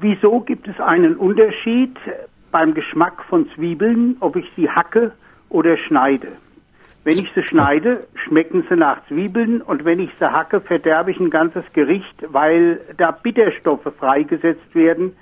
wieso gibt es einen Unterschied beim Geschmack von Zwiebeln, ob ich sie hacke oder schneide? Wenn ich sie schneide, schmecken sie nach Zwiebeln und wenn ich sie hacke, verderbe ich ein ganzes Gericht, weil da Bitterstoffe freigesetzt werden,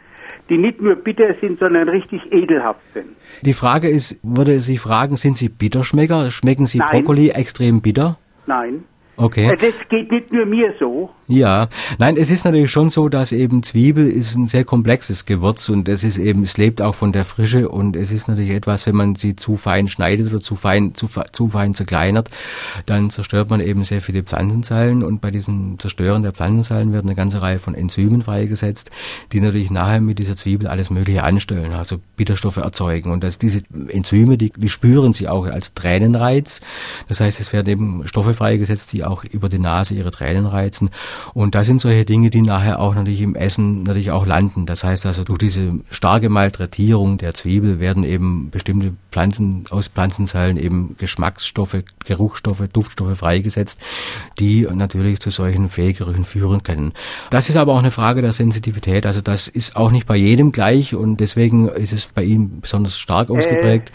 die nicht nur bitter sind, sondern richtig ekelhaft sind. Die Frage ist, würde Sie fragen, sind Sie Bitterschmecker? Schmecken Sie Nein. Brokkoli extrem bitter? Nein. Okay. Das geht nicht nur mir so. Ja, nein, es ist natürlich schon so, dass eben Zwiebel ist ein sehr komplexes Gewürz und es ist eben, es lebt auch von der Frische und es ist natürlich etwas, wenn man sie zu fein schneidet oder zu fein, zu, zu fein zerkleinert, dann zerstört man eben sehr viele Pflanzenzellen und bei diesem Zerstören der Pflanzenzellen wird eine ganze Reihe von Enzymen freigesetzt, die natürlich nachher mit dieser Zwiebel alles Mögliche anstellen, also Bitterstoffe erzeugen und dass diese Enzyme, die, die spüren sie auch als Tränenreiz. Das heißt, es werden eben Stoffe freigesetzt, die auch über die Nase ihre Tränen reizen. Und das sind solche Dinge, die nachher auch natürlich im Essen natürlich auch landen. Das heißt also, durch diese starke Malträtierung der Zwiebel werden eben bestimmte Pflanzen aus Pflanzenzellen eben Geschmacksstoffe, Geruchsstoffe, Duftstoffe freigesetzt, die natürlich zu solchen Fehlgerüchen führen können. Das ist aber auch eine Frage der Sensitivität. Also das ist auch nicht bei jedem gleich und deswegen ist es bei ihm besonders stark ausgeprägt.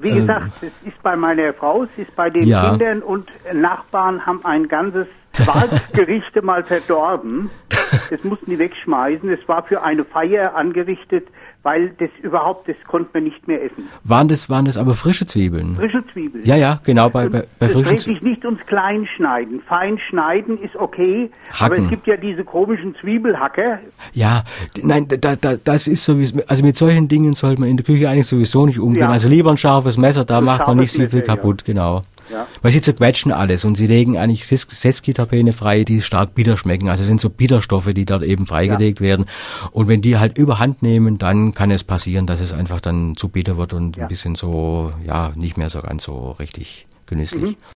Wie Ähm, gesagt, es ist bei meiner Frau, es ist bei den Ja. Kindern und Nachbarn haben ein ganzes Waldgerichte mal verdorben. Das mussten die wegschmeißen. Es war für eine Feier angerichtet, weil das überhaupt, das konnte man nicht mehr essen. Waren das, waren das aber frische Zwiebeln? Frische Zwiebeln. Ja, ja, genau, bei, bei, bei frischen Zwiebeln. sich nicht ums Kleinschneiden. Fein schneiden ist okay, aber Hacken. es gibt ja diese komischen Zwiebelhacker. Ja, nein, da, da, das ist sowieso, also mit solchen Dingen sollte man in der Küche eigentlich sowieso nicht umgehen. Ja. Also lieber ein scharfes Messer, da Ein macht man nicht so viel Messer, ja. kaputt, genau. Ja. Weil sie zerquetschen alles und sie legen eigentlich Ses- Seskiterpene frei, die stark bitter schmecken. Also es sind so Bitterstoffe, die dort eben freigelegt werden. Und wenn die halt überhand nehmen, dann kann es passieren, dass es einfach dann zu bitter wird und Ja. ein bisschen so, ja, nicht mehr so ganz so richtig genüsslich.